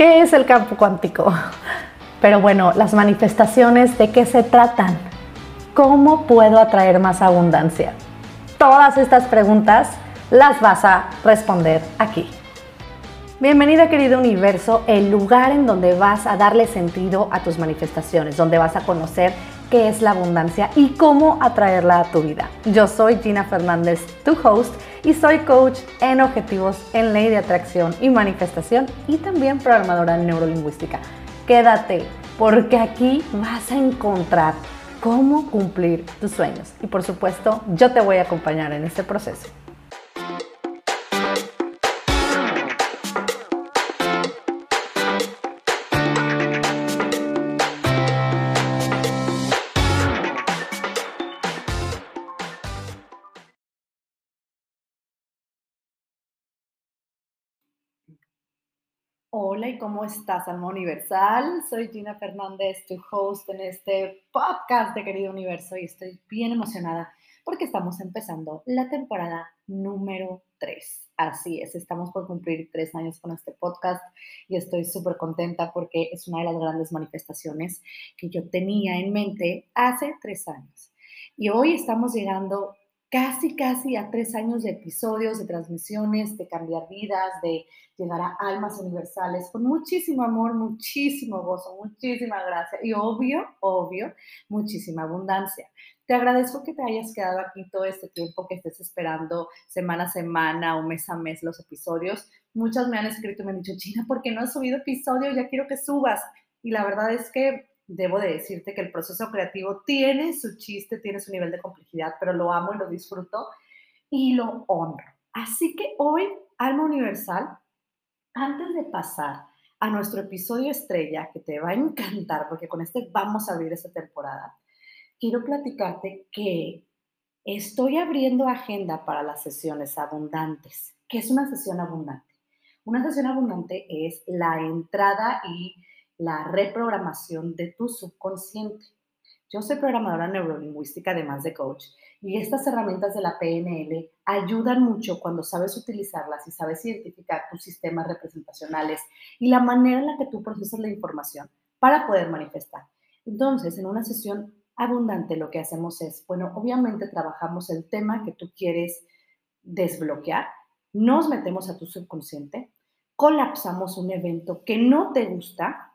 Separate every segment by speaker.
Speaker 1: ¿Qué es el campo cuántico? Pero bueno, las manifestaciones, ¿de qué se tratan? ¿Cómo puedo atraer más abundancia? Todas estas preguntas las vas a responder aquí. Bienvenida querido universo, el lugar en donde vas a darle sentido a tus manifestaciones, donde vas a conocer qué es la abundancia y cómo atraerla a tu vida. Yo soy Gina Fernández, tu host, y soy coach en objetivos en ley de atracción y manifestación y también programadora neurolingüística. Quédate, porque aquí vas a encontrar cómo cumplir tus sueños. Y por supuesto, yo te voy a acompañar en este proceso. Hola y cómo estás, alma universal. Soy Gina Fernández, tu host en este podcast de Querido Universo y estoy bien emocionada porque estamos empezando la temporada número 3. Así es, estamos por cumplir tres años con este podcast y estoy súper contenta porque es una de las grandes manifestaciones que yo tenía en mente hace tres años. Y hoy estamos llegando casi, casi a tres años de episodios, de transmisiones, de cambiar vidas, de llegar a almas universales, con muchísimo amor, muchísimo gozo, muchísima gracia y obvio, obvio, muchísima abundancia. Te agradezco que te hayas quedado aquí todo este tiempo, que estés esperando semana a semana o mes a mes los episodios. Muchas me han escrito y me han dicho, China, ¿por qué no has subido episodio? Ya quiero que subas. Y la verdad es que debo de decirte que el proceso creativo tiene su chiste, tiene su nivel de complejidad, pero lo amo y lo disfruto y lo honro. Así que hoy, Alma Universal, antes de pasar a nuestro episodio estrella, que te va a encantar, porque con este vamos a abrir esta temporada, quiero platicarte que estoy abriendo agenda para las sesiones abundantes. ¿Qué es una sesión abundante? Una sesión abundante es la entrada y la reprogramación de tu subconsciente. Yo soy programadora neurolingüística, además de coach, y estas herramientas de la PNL ayudan mucho cuando sabes utilizarlas y sabes identificar tus sistemas representacionales y la manera en la que tú procesas la información para poder manifestar. Entonces, en una sesión abundante lo que hacemos es, bueno, obviamente trabajamos el tema que tú quieres desbloquear, nos metemos a tu subconsciente, colapsamos un evento que no te gusta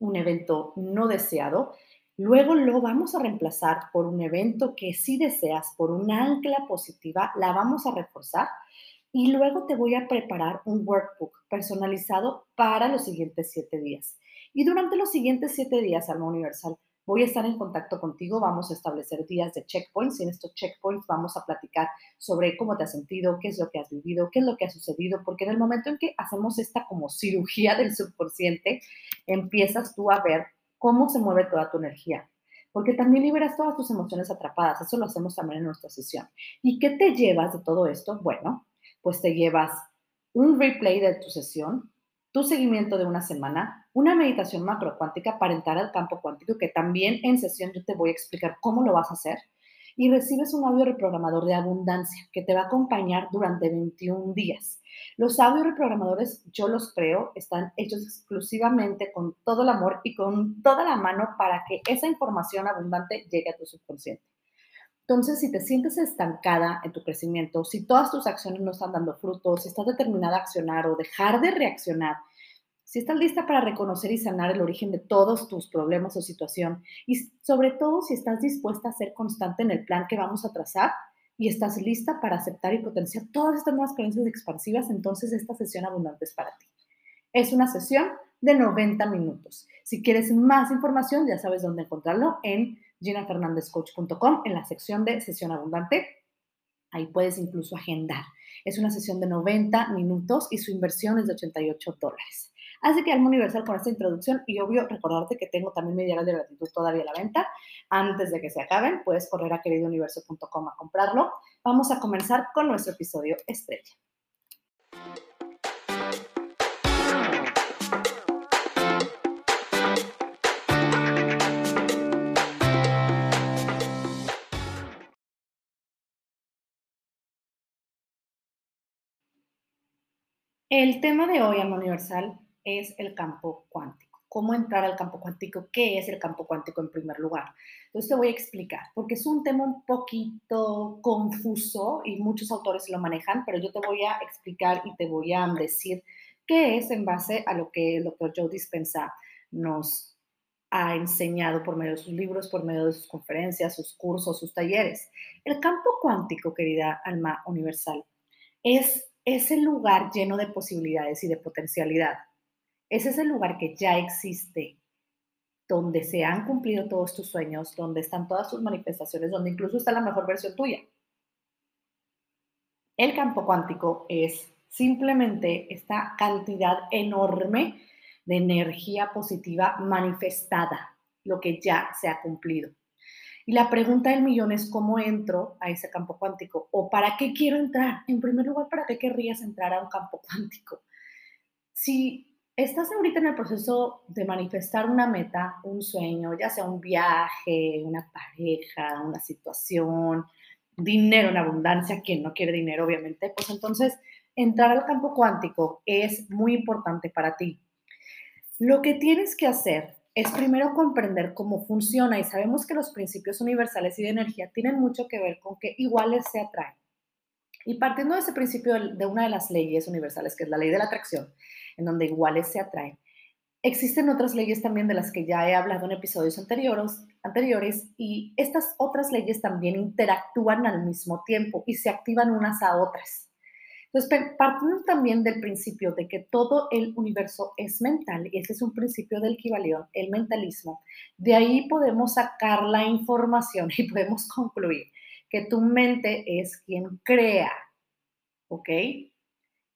Speaker 1: un evento no deseado, luego lo vamos a reemplazar por un evento que sí deseas, por un ancla positiva, la vamos a reforzar y luego te voy a preparar un workbook personalizado para los siguientes siete días. Y durante los siguientes siete días, Alma Universal, Voy a estar en contacto contigo, vamos a establecer días de checkpoints y en estos checkpoints vamos a platicar sobre cómo te has sentido, qué es lo que has vivido, qué es lo que ha sucedido, porque en el momento en que hacemos esta como cirugía del subconsciente, empiezas tú a ver cómo se mueve toda tu energía, porque también liberas todas tus emociones atrapadas, eso lo hacemos también en nuestra sesión. ¿Y qué te llevas de todo esto? Bueno, pues te llevas un replay de tu sesión, tu seguimiento de una semana, una meditación macrocuántica para entrar al campo cuántico, que también en sesión yo te voy a explicar cómo lo vas a hacer, y recibes un audio reprogramador de abundancia que te va a acompañar durante 21 días. Los audio reprogramadores, yo los creo, están hechos exclusivamente con todo el amor y con toda la mano para que esa información abundante llegue a tu subconsciente. Entonces, si te sientes estancada en tu crecimiento, si todas tus acciones no están dando frutos, si estás determinada a accionar o dejar de reaccionar, si estás lista para reconocer y sanar el origen de todos tus problemas o situación, y sobre todo si estás dispuesta a ser constante en el plan que vamos a trazar y estás lista para aceptar y potenciar todas estas nuevas creencias expansivas, entonces esta sesión abundante es para ti. Es una sesión de 90 minutos. Si quieres más información, ya sabes dónde encontrarlo en ginafernandezcoach.com en la sección de sesión abundante. Ahí puedes incluso agendar. Es una sesión de 90 minutos y su inversión es de 88 dólares. Así que Alma Universal con esta introducción y obvio recordarte que tengo también mi de gratitud todavía a la venta. Antes de que se acaben, puedes correr a queridouniverso.com a comprarlo. Vamos a comenzar con nuestro episodio estrella. El tema de hoy, Alma Universal, es el campo cuántico. ¿Cómo entrar al campo cuántico? ¿Qué es el campo cuántico en primer lugar? Entonces te voy a explicar, porque es un tema un poquito confuso y muchos autores lo manejan, pero yo te voy a explicar y te voy a decir qué es en base a lo que el doctor Joe Dispensa nos ha enseñado por medio de sus libros, por medio de sus conferencias, sus cursos, sus talleres. El campo cuántico, querida alma universal, es ese lugar lleno de posibilidades y de potencialidad. Es ese lugar que ya existe, donde se han cumplido todos tus sueños, donde están todas tus manifestaciones, donde incluso está la mejor versión tuya. El campo cuántico es simplemente esta cantidad enorme de energía positiva manifestada, lo que ya se ha cumplido. Y la pregunta del millón es cómo entro a ese campo cuántico o para qué quiero entrar. En primer lugar, ¿para qué querrías entrar a un campo cuántico? Si estás ahorita en el proceso de manifestar una meta, un sueño, ya sea un viaje, una pareja, una situación, dinero en abundancia, quien no quiere dinero, obviamente, pues entonces entrar al campo cuántico es muy importante para ti. Lo que tienes que hacer es primero comprender cómo funciona y sabemos que los principios universales y de energía tienen mucho que ver con que iguales se atraen. Y partiendo de ese principio de una de las leyes universales, que es la ley de la atracción, en donde iguales se atraen, existen otras leyes también de las que ya he hablado en episodios anteriores, anteriores y estas otras leyes también interactúan al mismo tiempo y se activan unas a otras. Entonces, partiendo también del principio de que todo el universo es mental, y ese es un principio del Kibalión, el mentalismo, de ahí podemos sacar la información y podemos concluir que tu mente es quien crea, ¿ok?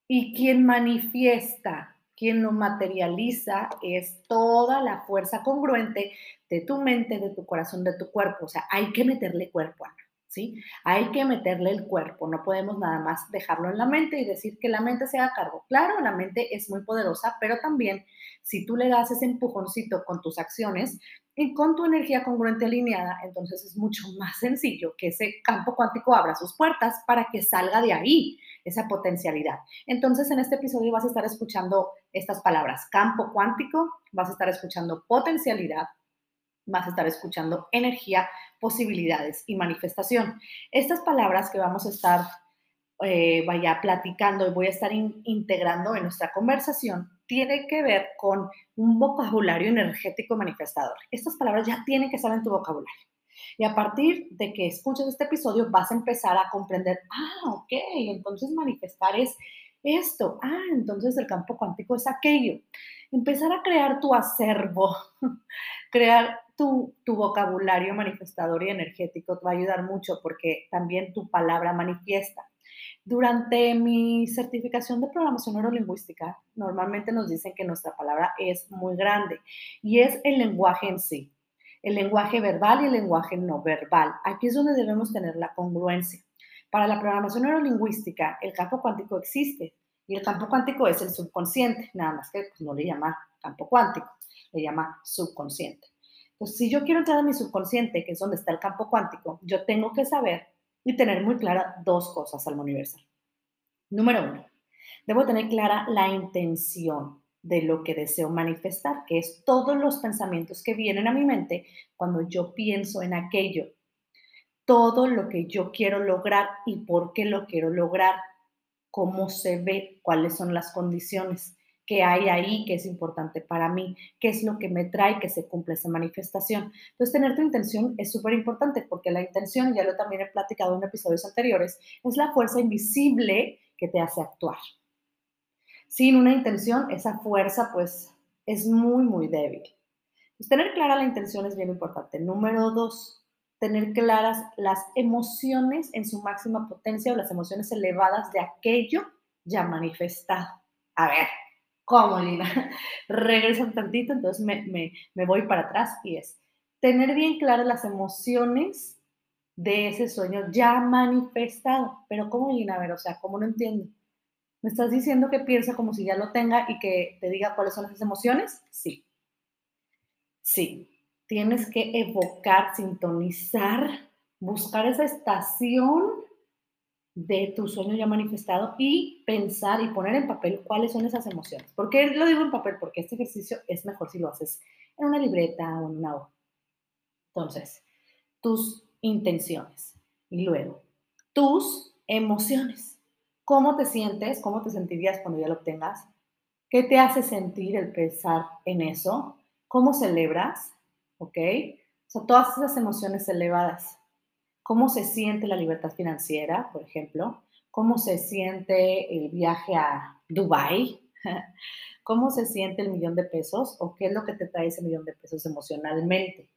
Speaker 1: Y quien manifiesta, quien lo materializa es toda la fuerza congruente de tu mente, de tu corazón, de tu cuerpo. O sea, hay que meterle cuerpo, a Hay que meterle el cuerpo, no podemos nada más dejarlo en la mente y decir que la mente se haga cargo. Claro, la mente es muy poderosa, pero también si tú le das ese empujoncito con tus acciones y con tu energía congruente alineada, entonces es mucho más sencillo que ese campo cuántico abra sus puertas para que salga de ahí esa potencialidad. Entonces, en este episodio vas a estar escuchando estas palabras, campo cuántico, vas a estar escuchando potencialidad, vas estar escuchando energía, posibilidades y manifestación. Estas palabras que vamos a estar eh, vaya platicando y voy a estar integrando en nuestra conversación tiene que ver con un vocabulario energético manifestador. Estas palabras ya tienen que estar en tu vocabulario. Y a partir de que escuches este episodio vas a empezar a comprender, ah, ok, entonces manifestar es esto, ah, entonces el campo cuántico es aquello. Empezar a crear tu acervo, crear tu, vocabulario manifestador y energético te va a ayudar mucho porque también tu palabra manifiesta. Durante mi certificación de programación neurolingüística, normalmente nos dicen que nuestra palabra es muy grande y es el lenguaje en sí, el lenguaje verbal y el lenguaje no verbal. Aquí es donde debemos tener la congruencia. Para la programación neurolingüística, el campo cuántico existe y el campo cuántico es el subconsciente, nada más que pues, no le llama campo cuántico, le llama subconsciente. Entonces, si yo quiero entrar a mi subconsciente, que es donde está el campo cuántico, yo tengo que saber y tener muy clara dos cosas al universal. Número uno, debo tener clara la intención de lo que deseo manifestar, que es todos los pensamientos que vienen a mi mente cuando yo pienso en aquello. Todo lo que yo quiero lograr y por qué lo quiero lograr, cómo se ve, cuáles son las condiciones que hay ahí que es importante para mí, qué es lo que me trae que se cumpla esa manifestación. Entonces, tener tu intención es súper importante porque la intención, ya lo también he platicado en episodios anteriores, es la fuerza invisible que te hace actuar. Sin una intención, esa fuerza pues es muy, muy débil. Pues, tener clara la intención es bien importante. Número dos, tener claras las emociones en su máxima potencia o las emociones elevadas de aquello ya manifestado. A ver, ¿Cómo, Lina? Regreso un tantito, entonces me, voy para atrás y es tener bien claras las emociones de ese sueño ya manifestado. Pero ¿cómo, Lina? A ver, o sea, ¿cómo no entiendo? ¿Me estás diciendo que piensa como si ya lo tenga y que te diga cuáles son esas emociones? Sí. Sí. Tienes que evocar, sintonizar, buscar esa estación de tu sueño ya manifestado y pensar y poner en papel cuáles son esas emociones. ¿Por qué lo digo en papel? Porque este ejercicio es mejor si lo haces en una libreta o en una hoja. Entonces, tus intenciones y luego tus emociones. ¿Cómo te sientes? ¿Cómo te sentirías cuando ya lo obtengas? ¿Qué te hace sentir el pensar en eso? ¿Cómo celebras? ¿Ok? O sea, todas esas emociones elevadas cómo se siente la libertad financiera, por ejemplo, cómo se siente el viaje a Dubai, cómo se siente el millón de pesos o qué es lo que te trae ese millón de pesos emocionalmente.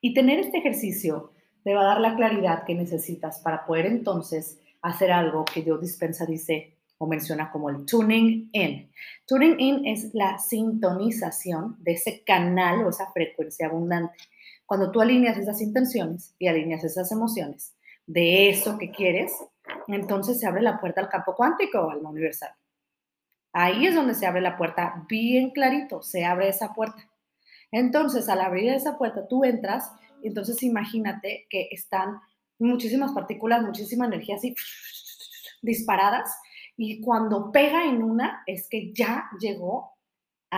Speaker 1: Y tener este ejercicio te va a dar la claridad que necesitas para poder entonces hacer algo que yo Dispensa dice o menciona como el tuning in. Tuning in es la sintonización de ese canal o esa frecuencia abundante. Cuando tú alineas esas intenciones y alineas esas emociones de eso que quieres, entonces se abre la puerta al campo cuántico o al universal. Ahí es donde se abre la puerta bien clarito, se abre esa puerta. Entonces, al abrir esa puerta, tú entras, entonces imagínate que están muchísimas partículas, muchísima energía así disparadas, y cuando pega en una, es que ya llegó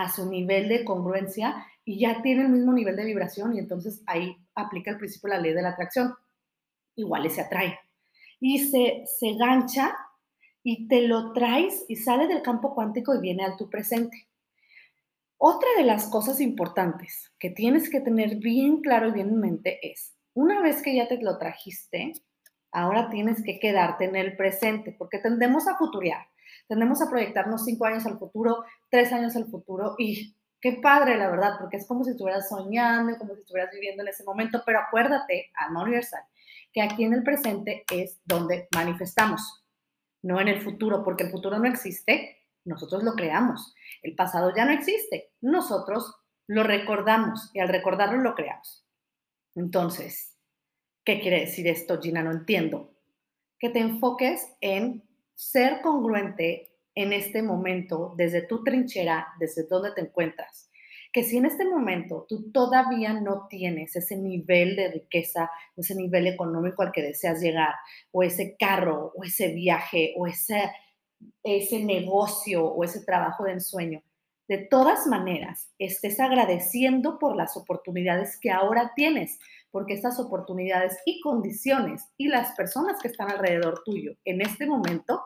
Speaker 1: a su nivel de congruencia y ya tiene el mismo nivel de vibración y entonces ahí aplica el principio de la ley de la atracción. Igual se atrae. Y se, se gancha y te lo traes y sale del campo cuántico y viene al tu presente. Otra de las cosas importantes que tienes que tener bien claro y bien en mente es, una vez que ya te lo trajiste, ahora tienes que quedarte en el presente, porque tendemos a futurear, tendemos a proyectarnos cinco años al futuro, tres años al futuro y Qué padre, la verdad, porque es como si estuvieras soñando, como si estuvieras viviendo en ese momento, pero acuérdate, alma universal, que aquí en el presente es donde manifestamos, no en el futuro, porque el futuro no existe, nosotros lo creamos. El pasado ya no existe, nosotros lo recordamos y al recordarlo lo creamos. Entonces, ¿qué quiere decir esto, Gina? No entiendo. Que te enfoques en ser congruente en este momento, desde tu trinchera, desde donde te encuentras. Que si en este momento tú todavía no tienes ese nivel de riqueza, ese nivel económico al que deseas llegar, o ese carro, o ese viaje, o ese, ese negocio, o ese trabajo de ensueño, de todas maneras estés agradeciendo por las oportunidades que ahora tienes, porque estas oportunidades y condiciones y las personas que están alrededor tuyo en este momento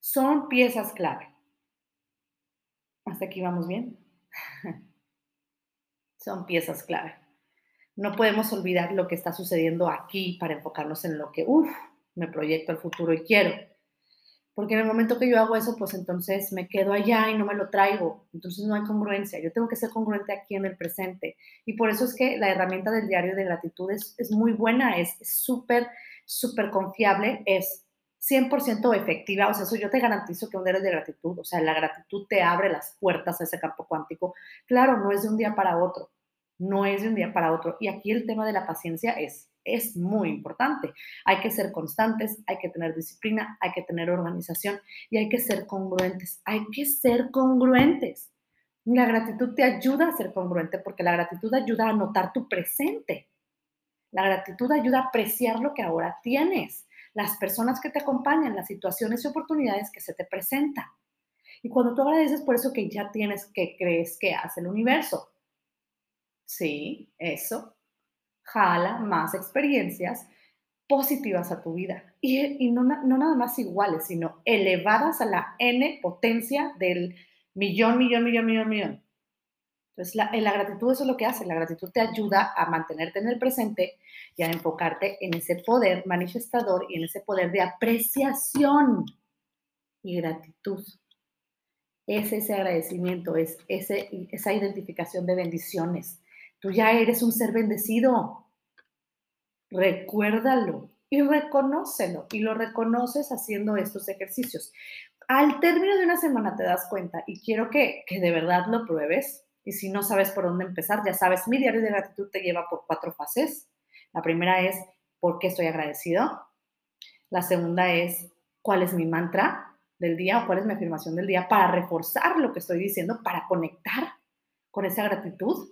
Speaker 1: son piezas clave. Hasta aquí vamos bien. son piezas clave. No podemos olvidar lo que está sucediendo aquí para enfocarnos en lo que, uff, me proyecto al futuro y quiero. Porque en el momento que yo hago eso, pues entonces me quedo allá y no me lo traigo. Entonces no hay congruencia. Yo tengo que ser congruente aquí en el presente. Y por eso es que la herramienta del diario de gratitud es, muy buena, es súper, súper confiable, es 100% efectiva, o sea, eso yo te garantizo que un eres de gratitud, o sea, la gratitud te abre las puertas a ese campo cuántico. Claro, no es de un día para otro, no es de un día para otro. Y aquí el tema de la paciencia es, es muy importante. Hay que ser constantes, hay que tener disciplina, hay que tener organización y hay que ser congruentes. Hay que ser congruentes. La gratitud te ayuda a ser congruente porque la gratitud ayuda a notar tu presente. La gratitud ayuda a apreciar lo que ahora tienes las personas que te acompañan, las situaciones y oportunidades que se te presentan. Y cuando tú agradeces por eso que ya tienes, que crees que hace el universo. Sí, eso jala más experiencias positivas a tu vida. Y, no, no nada más iguales, sino elevadas a la n potencia del millón, millón, millón, millón, millón. Entonces, la, la, gratitud eso es lo que hace. La gratitud te ayuda a mantenerte en el presente y a enfocarte en ese poder manifestador y en ese poder de apreciación y gratitud. Es ese agradecimiento, es ese, esa identificación de bendiciones. Tú ya eres un ser bendecido. Recuérdalo y reconócelo. Y lo reconoces haciendo estos ejercicios. Al término de una semana te das cuenta y quiero que, que de verdad lo pruebes y si no sabes por dónde empezar, ya sabes, mi diario de gratitud te lleva por cuatro fases. La primera es, ¿por qué estoy agradecido? La segunda es, ¿cuál es mi mantra del día o cuál es mi afirmación del día para reforzar lo que estoy diciendo, para conectar con esa gratitud?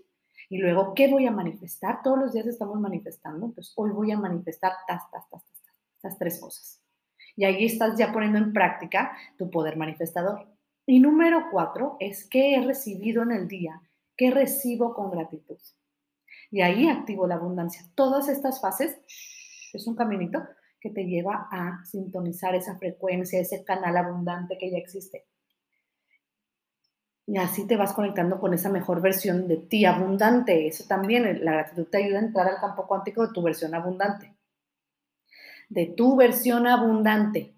Speaker 1: Y luego, ¿qué voy a manifestar? Todos los días estamos manifestando, entonces hoy voy a manifestar tas, tas, tas, tas, estas tres cosas. Y ahí estás ya poniendo en práctica tu poder manifestador. Y número cuatro es qué he recibido en el día, qué recibo con gratitud. Y ahí activo la abundancia. Todas estas fases es un caminito que te lleva a sintonizar esa frecuencia, ese canal abundante que ya existe. Y así te vas conectando con esa mejor versión de ti abundante. Eso también, la gratitud te ayuda a entrar al campo cuántico de tu versión abundante. De tu versión abundante.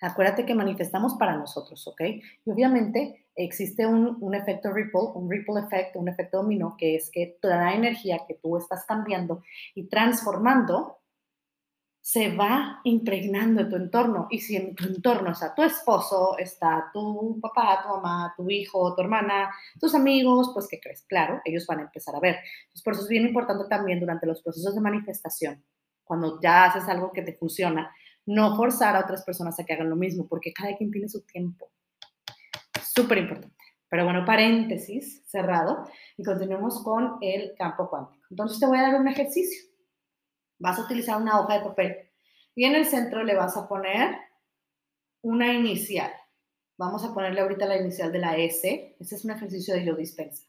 Speaker 1: Acuérdate que manifestamos para nosotros, ¿ok? Y obviamente existe un, un, efecto ripple, un ripple effect, un efecto dominó, que es que toda la energía que tú estás cambiando y transformando se va impregnando en tu entorno. Y si en tu entorno está tu esposo, está tu papá, tu mamá, tu hijo, tu hermana, tus amigos, pues ¿qué crees? Claro, ellos van a empezar a ver. Entonces, por eso es bien importante también durante los procesos de manifestación, cuando ya haces algo que te funciona, no forzar a otras personas a que hagan lo mismo, porque cada quien tiene su tiempo. Súper importante. Pero bueno, paréntesis cerrado y continuemos con el campo cuántico. Entonces te voy a dar un ejercicio vas a utilizar una hoja de papel y en el centro le vas a poner una inicial. Vamos a ponerle ahorita la inicial de la S. Este es un ejercicio de yo dispensa.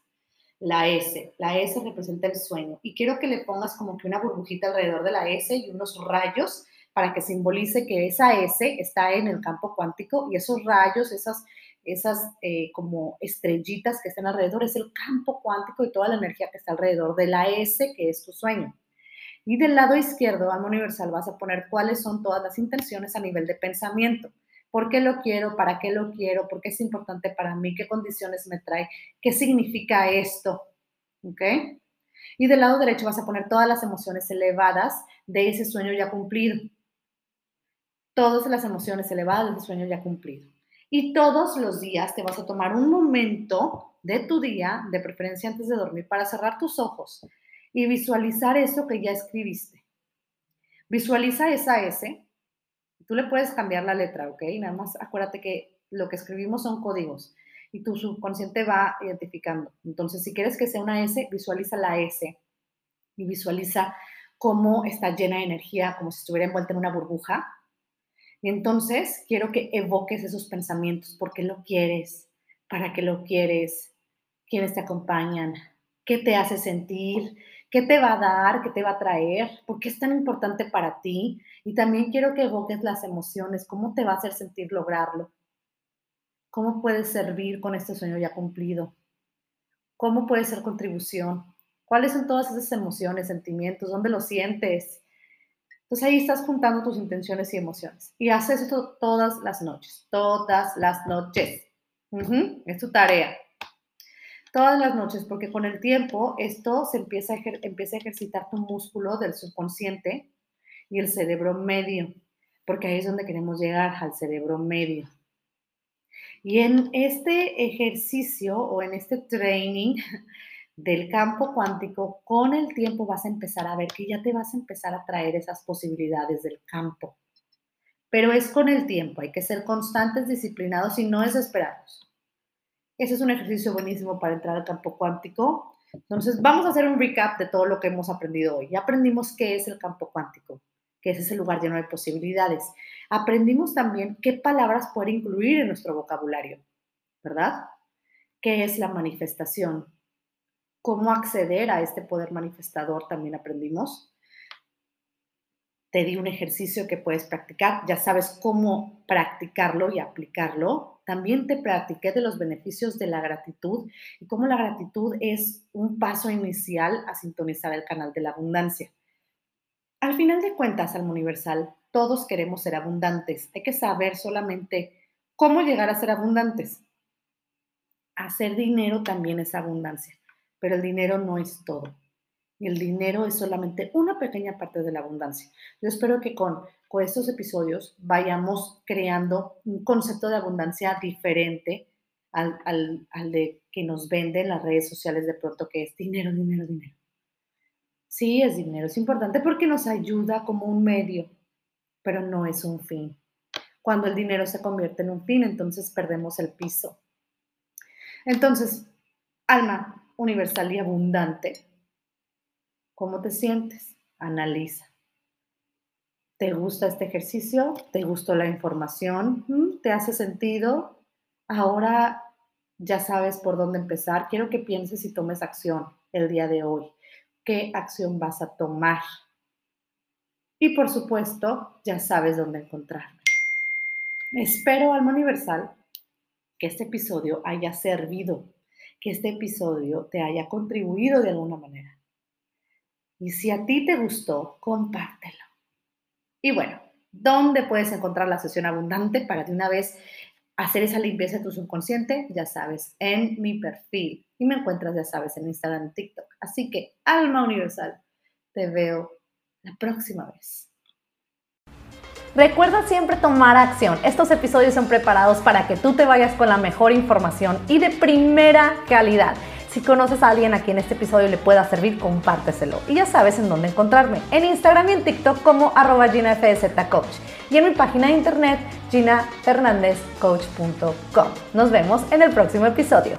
Speaker 1: La S. La S representa el sueño. Y quiero que le pongas como que una burbujita alrededor de la S y unos rayos para que simbolice que esa S está en el campo cuántico y esos rayos, esas, esas eh, como estrellitas que están alrededor, es el campo cuántico y toda la energía que está alrededor de la S, que es tu sueño. Y del lado izquierdo, alma universal, vas a poner cuáles son todas las intenciones a nivel de pensamiento. ¿Por qué lo quiero? ¿Para qué lo quiero? ¿Por qué es importante para mí? ¿Qué condiciones me trae? ¿Qué significa esto? ¿Ok? Y del lado derecho vas a poner todas las emociones elevadas de ese sueño ya cumplido. Todas las emociones elevadas de ese sueño ya cumplido. Y todos los días te vas a tomar un momento de tu día, de preferencia antes de dormir, para cerrar tus ojos y visualizar eso que ya escribiste. Visualiza esa S. Tú le puedes cambiar la letra, ¿ok? Nada más acuérdate que lo que escribimos son códigos y tu subconsciente va identificando. Entonces, si quieres que sea una S, visualiza la S y visualiza cómo está llena de energía, como si estuviera envuelta en una burbuja. Y entonces quiero que evoques esos pensamientos, por qué lo quieres, para qué lo quieres, quiénes te acompañan, qué te hace sentir, ¿Qué te va a dar? ¿Qué te va a traer? ¿Por qué es tan importante para ti? Y también quiero que evoques las emociones. ¿Cómo te va a hacer sentir lograrlo? ¿Cómo puedes servir con este sueño ya cumplido? ¿Cómo puede ser contribución? ¿Cuáles son todas esas emociones, sentimientos? ¿Dónde lo sientes? Entonces ahí estás juntando tus intenciones y emociones. Y haces esto todas las noches, todas las noches. Es tu tarea todas las noches, porque con el tiempo esto se empieza a, empieza a ejercitar tu músculo del subconsciente y el cerebro medio, porque ahí es donde queremos llegar, al cerebro medio. Y en este ejercicio o en este training del campo cuántico, con el tiempo vas a empezar a ver que ya te vas a empezar a traer esas posibilidades del campo. Pero es con el tiempo, hay que ser constantes, disciplinados y no desesperados. Ese es un ejercicio buenísimo para entrar al campo cuántico. Entonces, vamos a hacer un recap de todo lo que hemos aprendido hoy. Ya aprendimos qué es el campo cuántico, que es ese lugar lleno de posibilidades. Aprendimos también qué palabras poder incluir en nuestro vocabulario, ¿verdad? ¿Qué es la manifestación? ¿Cómo acceder a este poder manifestador? También aprendimos te di un ejercicio que puedes practicar, ya sabes cómo practicarlo y aplicarlo. También te practiqué de los beneficios de la gratitud y cómo la gratitud es un paso inicial a sintonizar el canal de la abundancia. Al final de cuentas, Alma Universal, todos queremos ser abundantes. Hay que saber solamente cómo llegar a ser abundantes. Hacer dinero también es abundancia, pero el dinero no es todo el dinero es solamente una pequeña parte de la abundancia. Yo espero que con, con estos episodios vayamos creando un concepto de abundancia diferente al, al, al de que nos venden las redes sociales de pronto, que es dinero, dinero, dinero. Sí, es dinero, es importante porque nos ayuda como un medio, pero no es un fin. Cuando el dinero se convierte en un fin, entonces perdemos el piso. Entonces, Alma, universal y abundante, ¿cómo te sientes? Analiza. ¿Te gusta este ejercicio? ¿Te gustó la información? ¿Te hace sentido? Ahora ya sabes por dónde empezar. Quiero que pienses y tomes acción el día de hoy. ¿Qué acción vas a tomar? Y por supuesto, ya sabes dónde encontrarme. Espero, Alma Universal, que este episodio haya servido, que este episodio te haya contribuido de alguna manera. Y si a ti te gustó, compártelo. Y bueno, ¿dónde puedes encontrar la sesión abundante para de una vez hacer esa limpieza de tu subconsciente? Ya sabes, en mi perfil. Y me encuentras, ya sabes, en Instagram y TikTok. Así que, alma universal, te veo la próxima vez.
Speaker 2: Recuerda siempre tomar acción. Estos episodios son preparados para que tú te vayas con la mejor información y de primera calidad. Si conoces a alguien a quien este episodio le pueda servir, compárteselo. Y ya sabes en dónde encontrarme, en Instagram y en TikTok como arroba GinaFZCoach y en mi página de internet ginafernandezcoach.com. Nos vemos en el próximo episodio.